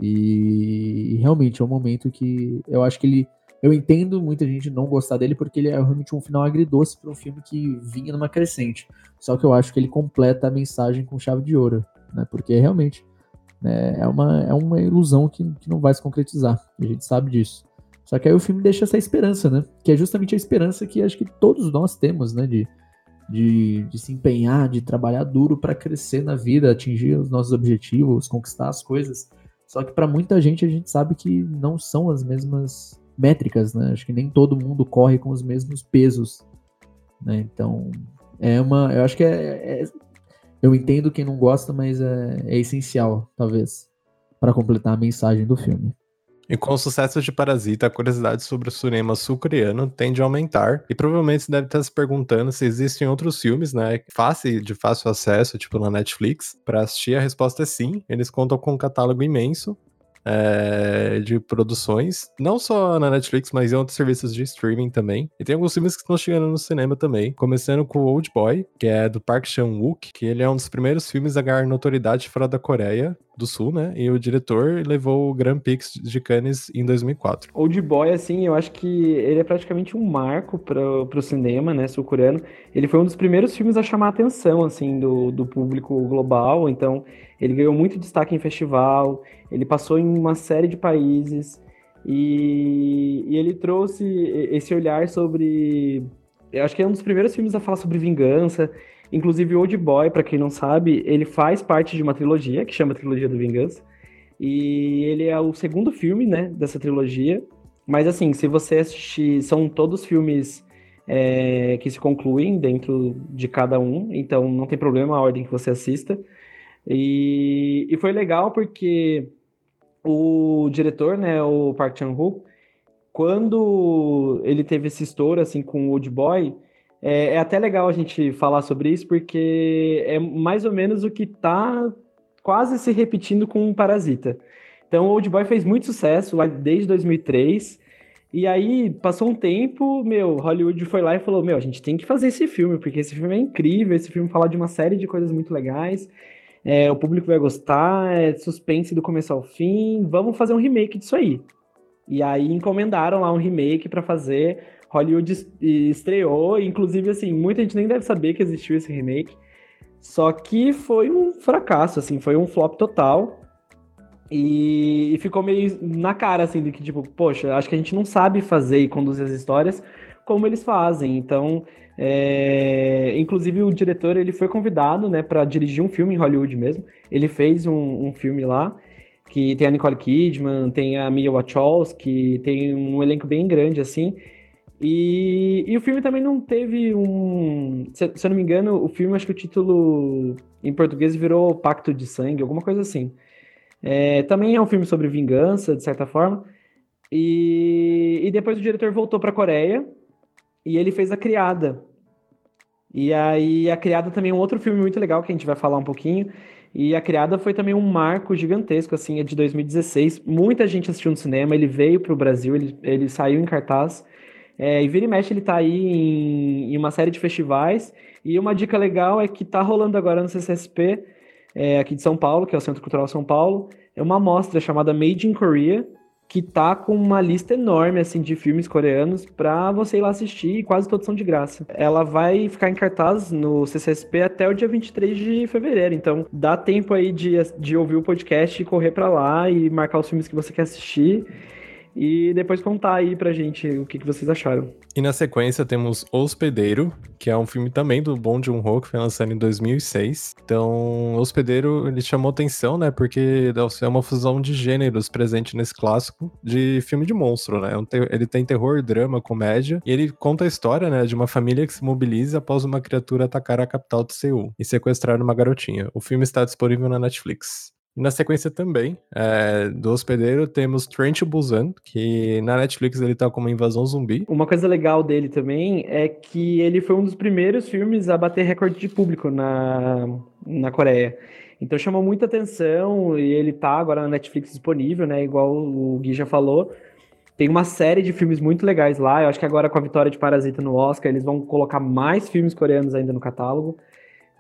E, e realmente é um momento que eu acho que ele eu entendo muita gente não gostar dele porque ele é realmente um final agridoce para um filme que vinha numa crescente. Só que eu acho que ele completa a mensagem com chave de ouro, né? Porque realmente né, é, uma, é uma ilusão que, que não vai se concretizar. A gente sabe disso. Só que aí o filme deixa essa esperança, né? Que é justamente a esperança que acho que todos nós temos, né? De, de, de se empenhar, de trabalhar duro para crescer na vida, atingir os nossos objetivos, conquistar as coisas. Só que para muita gente a gente sabe que não são as mesmas métricas, né? Acho que nem todo mundo corre com os mesmos pesos, né? Então, é uma, eu acho que é, é eu entendo quem não gosta, mas é, é essencial, talvez, para completar a mensagem do filme. E com o sucesso de Parasita, a curiosidade sobre o cinema sul-coreano tende a aumentar. E provavelmente você deve estar se perguntando se existem outros filmes, né, fácil, de fácil acesso, tipo na Netflix. Para assistir, a resposta é sim. Eles contam com um catálogo imenso é, de produções, não só na Netflix, mas em outros serviços de streaming também. E tem alguns filmes que estão chegando no cinema também, começando com Old Boy, que é do Park Chan-wook, que ele é um dos primeiros filmes a ganhar notoriedade fora da Coreia do Sul, né? E o diretor levou o Grand Prix de Cannes em 2004. Old Boy, assim, eu acho que ele é praticamente um marco para o cinema, né, sul-coreano. Ele foi um dos primeiros filmes a chamar a atenção, assim, do, do público global, então ele ganhou muito destaque em festival, ele passou em uma série de países e, e ele trouxe esse olhar sobre. Eu acho que é um dos primeiros filmes a falar sobre vingança. Inclusive, Old Boy, para quem não sabe, ele faz parte de uma trilogia que chama Trilogia da Vingança. E ele é o segundo filme, né, dessa trilogia. Mas assim, se você assistir, são todos filmes é, que se concluem dentro de cada um, então não tem problema a ordem que você assista. E, e foi legal porque o diretor, né, o Park Chan-wook, quando ele teve esse estouro assim com o Old Boy, é, é, até legal a gente falar sobre isso porque é mais ou menos o que tá quase se repetindo com o Parasita. Então, o Old Boy fez muito sucesso lá desde 2003. E aí, passou um tempo, meu, Hollywood foi lá e falou: Meu, a gente tem que fazer esse filme, porque esse filme é incrível. Esse filme fala de uma série de coisas muito legais. É, o público vai gostar, é suspense do começo ao fim. Vamos fazer um remake disso aí. E aí, encomendaram lá um remake para fazer. Hollywood estreou, inclusive, assim, muita gente nem deve saber que existiu esse remake. Só que foi um fracasso, assim, foi um flop total. E, ficou meio na cara, assim, de que, tipo, poxa, acho que a gente não sabe fazer e conduzir as histórias como eles fazem. Então, é... inclusive o diretor, ele foi convidado, né, para dirigir um filme em Hollywood mesmo. Ele fez um, um, filme lá, que tem a Nicole Kidman, tem a Mia Wachowski, tem um elenco bem grande, assim. E, e o filme também não teve um... Se, se eu não me engano, o filme, acho que o título em português virou Pacto de Sangue, alguma coisa assim. É, também é um filme sobre vingança, de certa forma. E, e depois o diretor voltou para a Coreia e ele fez A Criada. E aí, A Criada também é um outro filme muito legal que a gente vai falar um pouquinho. E A Criada foi também um marco gigantesco, assim, é de 2016. Muita gente assistiu no cinema, ele veio para o Brasil, ele, ele saiu em cartaz. É, e vira e mexe, ele está aí em, em, uma série de festivais. E uma dica legal é que está rolando agora no CCSP é, aqui de São Paulo, que é o Centro Cultural São Paulo, é uma mostra chamada Made in Korea, que tá com uma lista enorme assim de filmes coreanos para você ir lá assistir e quase todos são de graça. Ela vai ficar em cartaz no CCSP até o dia 23 de fevereiro, então dá tempo aí de, de ouvir o podcast e correr para lá e marcar os filmes que você quer assistir e depois contar aí pra gente o que, que vocês acharam. E na sequência temos Hospedeiro, que é um filme também do Bong Joon-ho, que foi lançado em 2006. Então, Hospedeiro, ele chamou atenção, né, porque é uma fusão de gêneros presente nesse clássico de filme de monstro, né? É ele tem terror, drama, comédia, e ele conta a história, né, de uma família que se mobiliza após uma criatura atacar a capital de Seul e sequestrar uma garotinha. O filme está disponível na Netflix. E na sequência também, é, do hospedeiro, temos Train to Busan, que na Netflix ele tá como Invasão Zumbi. Uma coisa legal dele também é que ele foi um dos primeiros filmes a bater recorde de público na, na Coreia. Então chamou muita atenção e ele tá agora na Netflix disponível, né? Igual o Gui já falou. Tem uma série de filmes muito legais lá. Eu acho que agora com a vitória de Parasita no Oscar, eles vão colocar mais filmes coreanos ainda no catálogo.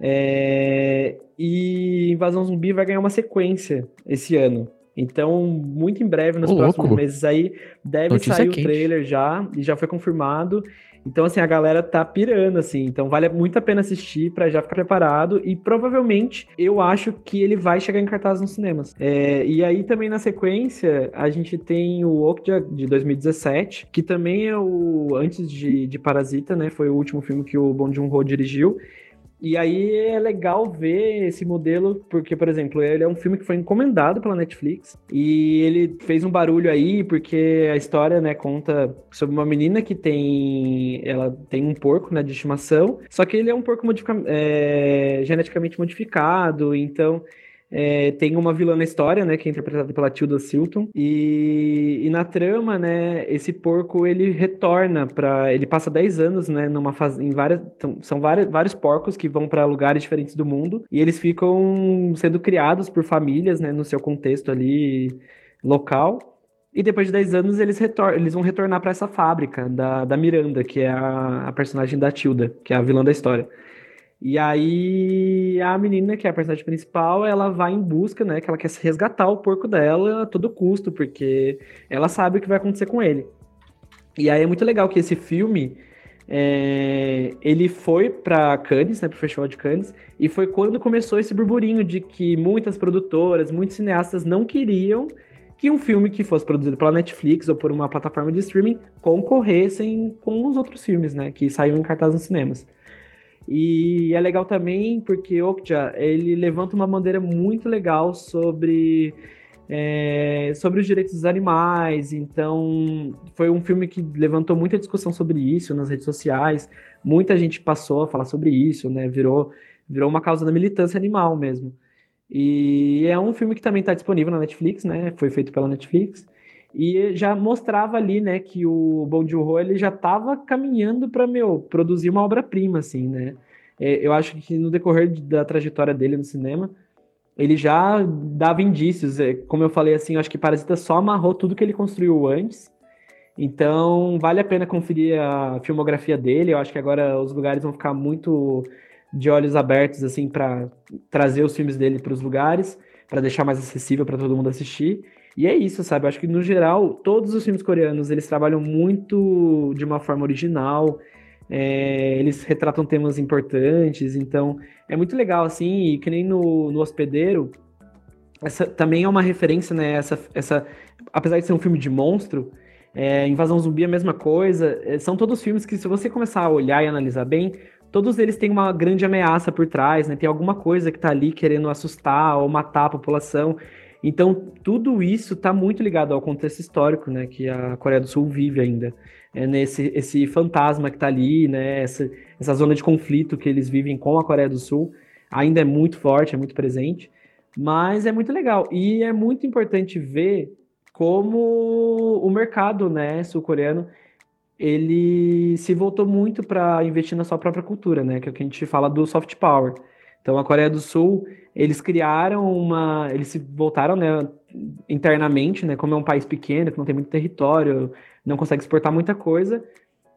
É... E Invasão Zumbi vai ganhar uma sequência esse ano. Então, muito em breve, nos Ô, próximos louco. meses aí, deve Notícia sair quente. o trailer já, e já foi confirmado. Então, assim, a galera tá pirando, assim. Então, vale muito a pena assistir para já ficar preparado. E provavelmente, eu acho que ele vai chegar em cartaz nos cinemas. É, e aí, também na sequência, a gente tem o Okja de 2017, que também é o. Antes de, de Parasita, né? Foi o último filme que o Bong Joon-ho dirigiu. E aí é legal ver esse modelo, porque, por exemplo, ele é um filme que foi encomendado pela Netflix e ele fez um barulho aí, porque a história, né, conta sobre uma menina que tem. Ela tem um porco, né, de estimação, só que ele é um porco modifica, é, geneticamente modificado, então é, tem uma vilã na história, né, que é interpretada pela Tilda Silton. E, e na trama, né, esse porco ele retorna para, ele passa 10 anos, né, numa fase em várias são várias, vários porcos que vão para lugares diferentes do mundo e eles ficam sendo criados por famílias, né, no seu contexto ali local. E depois de 10 anos eles, retor eles vão retornar para essa fábrica da, da Miranda, que é a, a personagem da Tilda, que é a vilã da história. E aí a menina, que é a personagem principal, ela vai em busca, né? Que ela quer resgatar o porco dela a todo custo, porque ela sabe o que vai acontecer com ele. E aí é muito legal que esse filme é, ele foi para Cannes, né, pro Festival de Cannes, e foi quando começou esse burburinho de que muitas produtoras, muitos cineastas não queriam que um filme que fosse produzido pela Netflix ou por uma plataforma de streaming concorressem com os outros filmes, né, que saíam em cartaz nos cinemas. E é legal também porque Okja, ele levanta uma bandeira muito legal sobre é, sobre os direitos dos animais. Então, foi um filme que levantou muita discussão sobre isso nas redes sociais. Muita gente passou a falar sobre isso, né? Virou, virou uma causa da militância animal mesmo. E é um filme que também está disponível na Netflix, né? Foi feito pela Netflix. E já mostrava ali, né, que o Bong Joon-ho ele já estava caminhando para meu produzir uma obra-prima, assim, né? É, eu acho que no decorrer da trajetória dele no cinema, ele já dava indícios. É, como eu falei, assim, eu acho que Parasita só amarrou tudo que ele construiu antes. Então, vale a pena conferir a filmografia dele. Eu acho que agora os lugares vão ficar muito de olhos abertos assim para trazer os filmes dele para os lugares, para deixar mais acessível para todo mundo assistir. E é isso, sabe? Eu acho que no geral todos os filmes coreanos eles trabalham muito de uma forma original. É, eles retratam temas importantes, então é muito legal assim. E que nem no, no Hospedeiro, essa também é uma referência, né? Essa, essa, apesar de ser um filme de monstro, é, Invasão Zumbi é a mesma coisa. É, são todos filmes que, se você começar a olhar e analisar bem, todos eles têm uma grande ameaça por trás, né? Tem alguma coisa que está ali querendo assustar ou matar a população. Então, tudo isso está muito ligado ao contexto histórico, né? Que a Coreia do Sul vive ainda. É nesse esse fantasma que está ali, né? Essa, essa zona de conflito que eles vivem com a Coreia do Sul ainda é muito forte, é muito presente. Mas é muito legal. E é muito importante ver como o mercado né, sul-coreano ele se voltou muito para investir na sua própria cultura, né? Que é o que a gente fala do soft power. Então, a Coreia do Sul, eles criaram uma. Eles se voltaram né, internamente, né? Como é um país pequeno, que não tem muito território, não consegue exportar muita coisa.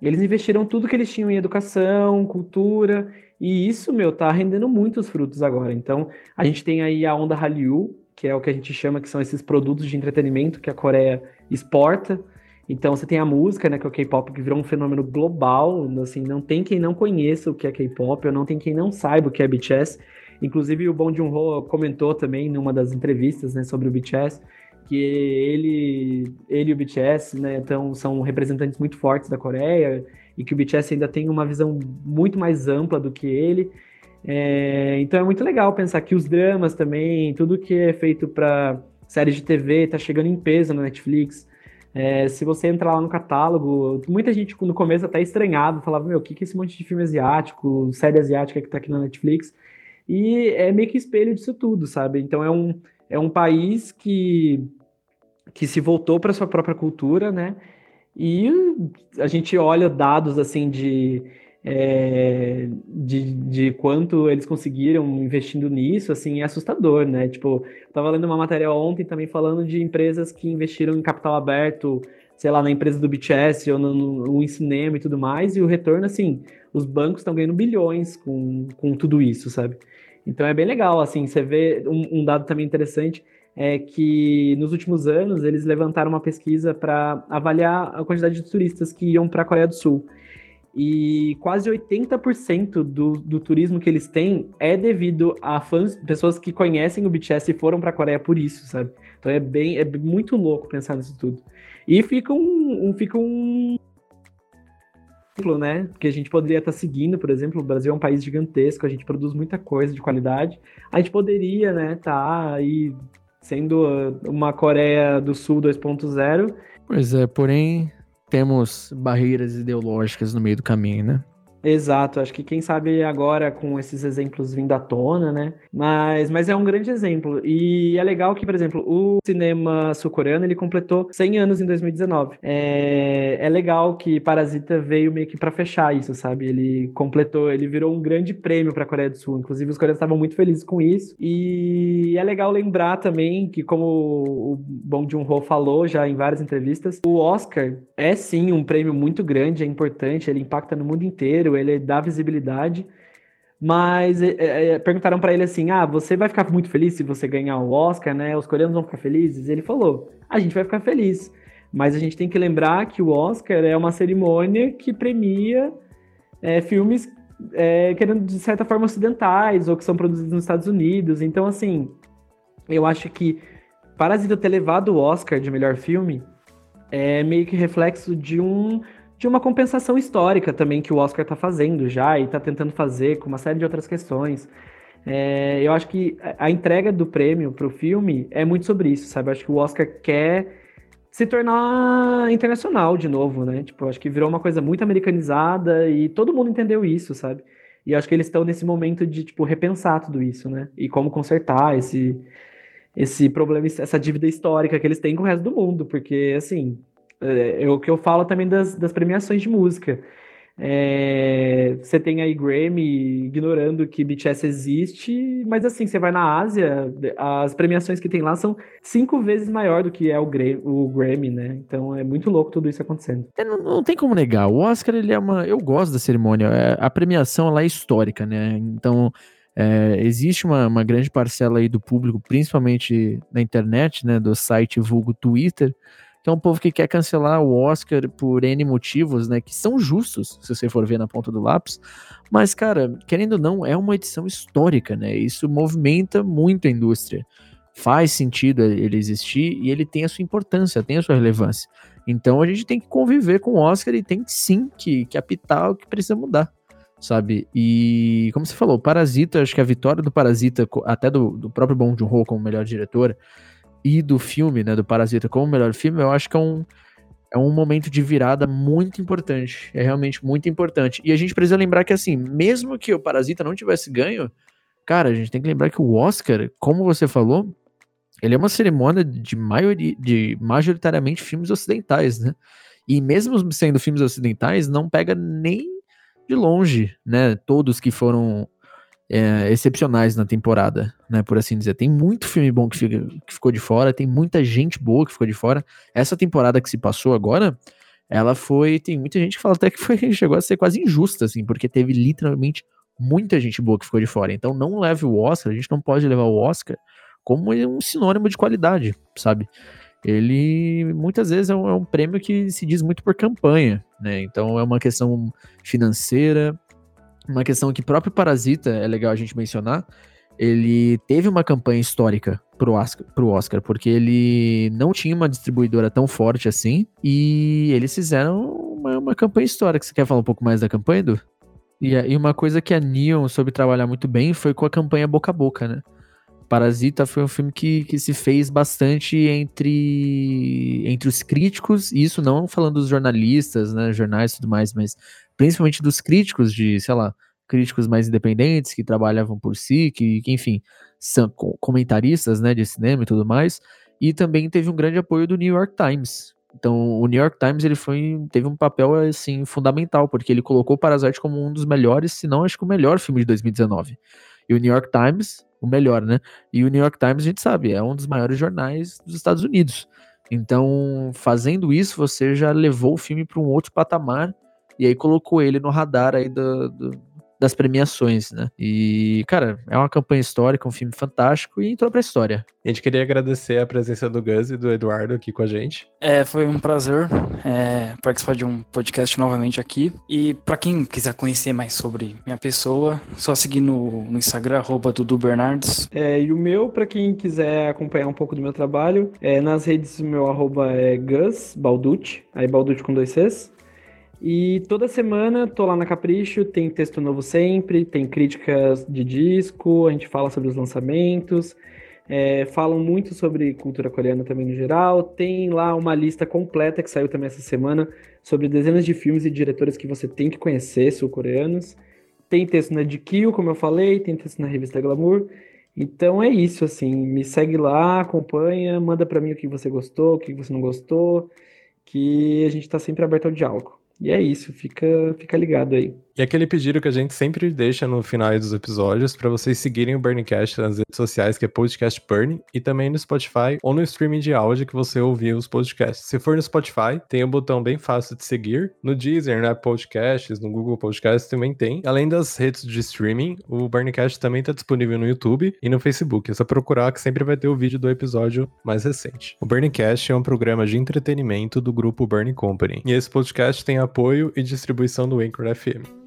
Eles investiram tudo que eles tinham em educação, cultura, e isso, meu, tá rendendo muitos frutos agora. Então, a gente tem aí a onda Hallyu, que é o que a gente chama que são esses produtos de entretenimento que a Coreia exporta. Então você tem a música, né, que é o K-pop, que virou um fenômeno global, assim, não tem quem não conheça o que é K-pop, ou não tem quem não saiba o que é BTS. Inclusive o Bong Joon-ho comentou também numa das entrevistas, né, sobre o BTS, que ele, ele e o BTS, né, então são representantes muito fortes da Coreia e que o BTS ainda tem uma visão muito mais ampla do que ele. É, então é muito legal pensar que os dramas também, tudo que é feito para séries de TV, tá chegando em peso na Netflix. É, se você entrar lá no catálogo, muita gente no começo até estranhado, falava, meu, o que, que é esse monte de filme asiático, série asiática que tá aqui na Netflix? E é meio que espelho disso tudo, sabe? Então é um, é um país que, que se voltou para sua própria cultura, né? E a gente olha dados assim de é, de, de quanto eles conseguiram investindo nisso, assim, é assustador, né? Tipo, eu tava lendo uma matéria ontem também falando de empresas que investiram em capital aberto, sei lá, na empresa do BTS ou no, no, em cinema e tudo mais, e o retorno, assim, os bancos estão ganhando bilhões com, com tudo isso, sabe? Então é bem legal, assim, você vê um, um dado também interessante, é que nos últimos anos eles levantaram uma pesquisa para avaliar a quantidade de turistas que iam para a Coreia do Sul. E quase 80% do, do turismo que eles têm é devido a fãs, pessoas que conhecem o BTS e foram para a Coreia por isso, sabe? Então é bem, é muito louco pensar nisso tudo. E fica um, um fica um né? Que a gente poderia estar tá seguindo, por exemplo, o Brasil é um país gigantesco, a gente produz muita coisa de qualidade. A gente poderia, né, tá aí sendo uma Coreia do Sul 2.0. Pois é, porém temos barreiras ideológicas no meio do caminho, né? Exato, acho que quem sabe agora com esses exemplos vindo à tona, né? Mas, mas é um grande exemplo. E é legal que, por exemplo, o cinema sul-coreano ele completou 100 anos em 2019. É, é legal que Parasita veio meio que para fechar isso, sabe? Ele completou, ele virou um grande prêmio para a Coreia do Sul. Inclusive, os coreanos estavam muito felizes com isso. E é legal lembrar também que, como o Bong Joon-ho falou já em várias entrevistas, o Oscar é sim um prêmio muito grande, é importante, ele impacta no mundo inteiro ele dá visibilidade. Mas é, é, é perguntaram para ele assim: ah, você vai ficar muito feliz se você ganhar o Oscar, né? Os coreanos vão ficar felizes? Ele falou: a gente vai ficar feliz. Mas a gente tem que lembrar que o Oscar é uma cerimônia que premia é, filmes é, querendo de certa forma ocidentais ou que são produzidos nos Estados Unidos. Então, assim, eu acho que Parasita ter levado o Oscar de melhor filme é meio que reflexo de um de uma compensação histórica também que o Oscar está fazendo já e está tentando fazer com uma série de outras questões. É, eu acho que a entrega do prêmio pro filme é muito sobre isso, sabe? Eu acho que o Oscar quer se tornar internacional de novo, né? Tipo, acho que virou uma coisa muito americanizada e todo mundo entendeu isso, sabe? E acho que eles estão nesse momento de, tipo, repensar tudo isso, né? E como consertar esse, esse problema, essa dívida histórica que eles têm com o resto do mundo, porque, assim, é, é o que eu falo também das, das premiações de música. É, você tem aí Grammy ignorando que BTS existe, mas assim, você vai na Ásia, as premiações que tem lá são cinco vezes maior do que é o Grammy, o Grammy né? Então é muito louco tudo isso acontecendo. É, não, não, tem como negar, o Oscar ele é uma. Eu gosto da cerimônia, é, a premiação ela é histórica, né? Então. É, existe uma, uma grande parcela aí do público, principalmente na internet, né, do site vulgo Twitter, que é um povo que quer cancelar o Oscar por N motivos, né? Que são justos, se você for ver na ponta do lápis. Mas, cara, querendo ou não, é uma edição histórica, né? Isso movimenta muito a indústria. Faz sentido ele existir e ele tem a sua importância, tem a sua relevância. Então a gente tem que conviver com o Oscar e tem sim que, que apitar o que precisa mudar sabe? E como você falou, Parasita, acho que a vitória do Parasita, até do, do próprio Bong Joon-ho como melhor diretor, e do filme, né, do Parasita como melhor filme, eu acho que é um, é um momento de virada muito importante. É realmente muito importante. E a gente precisa lembrar que, assim, mesmo que o Parasita não tivesse ganho, cara, a gente tem que lembrar que o Oscar, como você falou, ele é uma cerimônia de maioria, de majoritariamente filmes ocidentais, né? E mesmo sendo filmes ocidentais, não pega nem de longe, né? Todos que foram é, excepcionais na temporada, né? Por assim dizer. Tem muito filme bom que, fica, que ficou de fora, tem muita gente boa que ficou de fora. Essa temporada que se passou agora, ela foi. Tem muita gente que fala até que foi, [laughs] chegou a ser quase injusta, assim, porque teve literalmente muita gente boa que ficou de fora. Então não leve o Oscar, a gente não pode levar o Oscar como um sinônimo de qualidade, sabe? Ele muitas vezes é um, é um prêmio que se diz muito por campanha, né? Então é uma questão financeira, uma questão que próprio Parasita, é legal a gente mencionar, ele teve uma campanha histórica pro Oscar, pro Oscar, porque ele não tinha uma distribuidora tão forte assim, e eles fizeram uma, uma campanha histórica. Você quer falar um pouco mais da campanha, Edu? E, e uma coisa que a Neon soube trabalhar muito bem foi com a campanha boca a boca, né? Parasita foi um filme que, que se fez bastante entre, entre os críticos, e isso não falando dos jornalistas, né, jornais e tudo mais, mas principalmente dos críticos de, sei lá, críticos mais independentes que trabalhavam por si, que, enfim, são comentaristas, né, de cinema e tudo mais. E também teve um grande apoio do New York Times. Então, o New York Times ele foi, teve um papel assim fundamental, porque ele colocou Parasite como um dos melhores, se não acho que o melhor filme de 2019. E o New York Times, o melhor, né? E o New York Times, a gente sabe, é um dos maiores jornais dos Estados Unidos. Então, fazendo isso, você já levou o filme para um outro patamar e aí colocou ele no radar aí do, do, das premiações, né? E, cara, é uma campanha histórica, um filme fantástico e entrou pra história. A gente queria agradecer a presença do Gus e do Eduardo aqui com a gente. É, foi um prazer é, participar de um podcast novamente aqui. E para quem quiser conhecer mais sobre minha pessoa, só seguir no, no Instagram, arroba Dudu Bernardes. É, e o meu, para quem quiser acompanhar um pouco do meu trabalho, é, nas redes o meu arroba é Gus Balducci, aí Balducci com dois Cs. E toda semana tô lá na Capricho, tem texto novo sempre, tem críticas de disco, a gente fala sobre os lançamentos, é, falam muito sobre cultura coreana também no geral. Tem lá uma lista completa que saiu também essa semana sobre dezenas de filmes e diretores que você tem que conhecer, sul-coreanos. Tem texto na GQ, como eu falei, tem texto na revista Glamour. Então é isso, assim, me segue lá, acompanha, manda para mim o que você gostou, o que você não gostou, que a gente tá sempre aberto ao diálogo. E é isso, fica, fica ligado aí. E aquele pedido que a gente sempre deixa no final dos episódios para vocês seguirem o Burncast nas redes sociais, que é Podcast Burn, e também no Spotify ou no streaming de áudio que você ouvir os podcasts. Se for no Spotify, tem um botão bem fácil de seguir. No Deezer, na né, Podcasts, no Google Podcasts também tem. Além das redes de streaming, o Burncast também está disponível no YouTube e no Facebook. É só procurar que sempre vai ter o vídeo do episódio mais recente. O Burncast é um programa de entretenimento do grupo Burn Company. E esse podcast tem apoio e distribuição do Anchor FM.